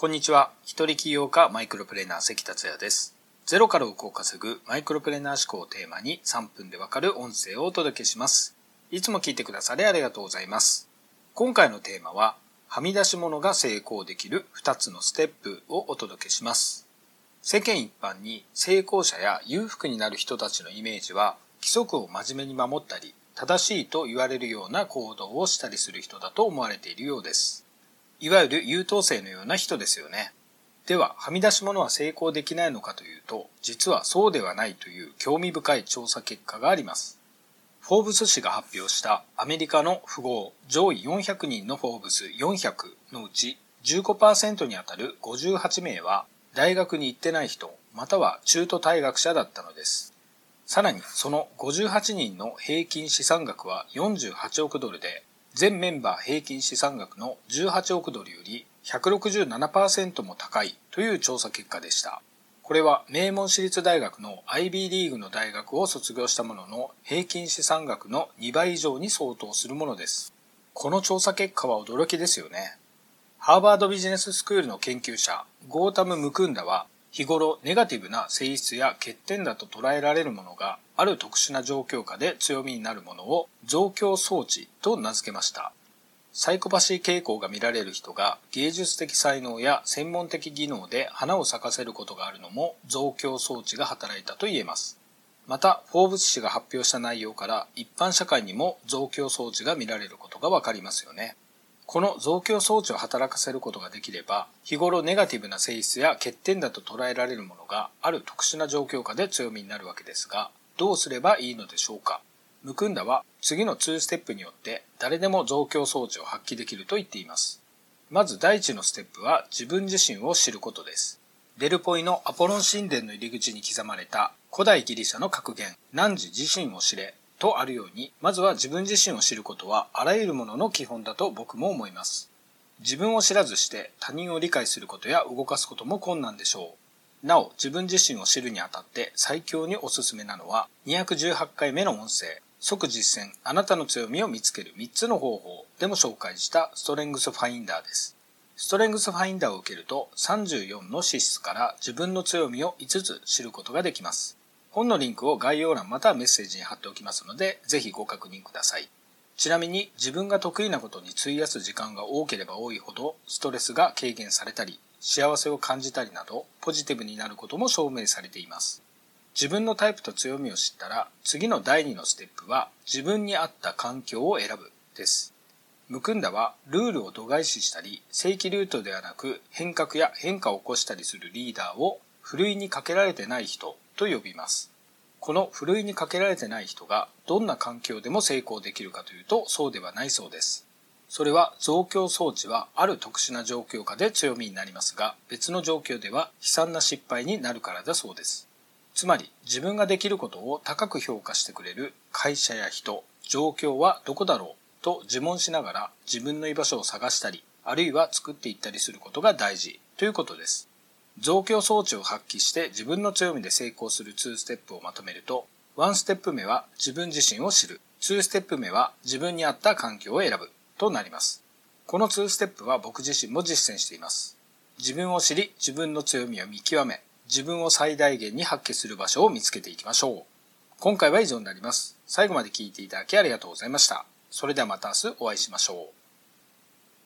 こんにちは。一人起業家マイクロプレーナー関達也です。ゼロから億を稼ぐマイクロプレーナー思考をテーマに3分でわかる音声をお届けします。いつも聞いてくださりありがとうございます。今回のテーマは、はみ出し物が成功できる2つのステップをお届けします。世間一般に成功者や裕福になる人たちのイメージは、規則を真面目に守ったり、正しいと言われるような行動をしたりする人だと思われているようです。いわゆる優等生のような人ですよね。では、はみ出し物は成功できないのかというと、実はそうではないという興味深い調査結果があります。フォーブス誌が発表したアメリカの富豪上位400人のフォーブス400のうち15%にあたる58名は大学に行ってない人、または中途退学者だったのです。さらにその58人の平均資産額は48億ドルで、全メンバー平均資産額の18億ドルより167%も高いという調査結果でした。これは名門私立大学の IB リーグの大学を卒業したものの平均資産額の2倍以上に相当するものです。この調査結果は驚きですよね。ハーバードビジネススクールの研究者、ゴータム・ムクンダは、日頃ネガティブな性質や欠点だと捉えられるものがある特殊な状況下で強みになるものを増強装置と名付けました。サイコパシー傾向が見られる人が芸術的才能や専門的技能で花を咲かせることがあるのも増強装置が働いたと言えます。また、フォーブス誌が発表した内容から一般社会にも増強装置が見られることがわかりますよね。この増強装置を働かせることができれば、日頃ネガティブな性質や欠点だと捉えられるものがある特殊な状況下で強みになるわけですが、どうすればいいのでしょうかムクンダは次の2ステップによって誰でも増強装置を発揮できると言っています。まず第一のステップは自分自身を知ることです。デルポイのアポロン神殿の入り口に刻まれた古代ギリシャの格言、汝自身を知れとあるように、まずは自分自身を知ることはあらゆるものの基本だと僕も思います。自分を知らずして他人を理解することや動かすことも困難でしょう。なお、自分自身を知るにあたって最強におすすめなのは218回目の音声、即実践、あなたの強みを見つける3つの方法でも紹介したストレングスファインダーです。ストレングスファインダーを受けると34の資質から自分の強みを5つ知ることができます。本のリンクを概要欄またはメッセージに貼っておきますので、ぜひご確認ください。ちなみに自分が得意なことに費やす時間が多ければ多いほどストレスが軽減されたり、幸せを感じたりなどポジティブになることも証明されています。自分のタイプと強みを知ったら次の第2のステップは自分に合った環境を選ぶです。ムクンダはルールを度外視したり正規ルートではなく変革や変化を起こしたりするリーダーをふるいにかけられてない人と呼びます。このふるいにかけられてない人がどんな環境でも成功できるかというとそうではないそうです。それは増強装置はある特殊な状況下で強みになりますが別の状況では悲惨な失敗になるからだそうです。つまり自分ができることを高く評価してくれる会社や人、状況はどこだろうと自問しながら自分の居場所を探したり、あるいは作っていったりすることが大事ということです。増強装置を発揮して自分の強みで成功する2ステップをまとめると、1ステップ目は自分自身を知る、2ステップ目は自分に合った環境を選ぶとなります。この2ステップは僕自身も実践しています。自分を知り、自分の強みを見極め、自分を最大限に発揮する場所を見つけていきましょう。今回は以上になります。最後まで聴いていただきありがとうございました。それではまた明日お会いしましょう。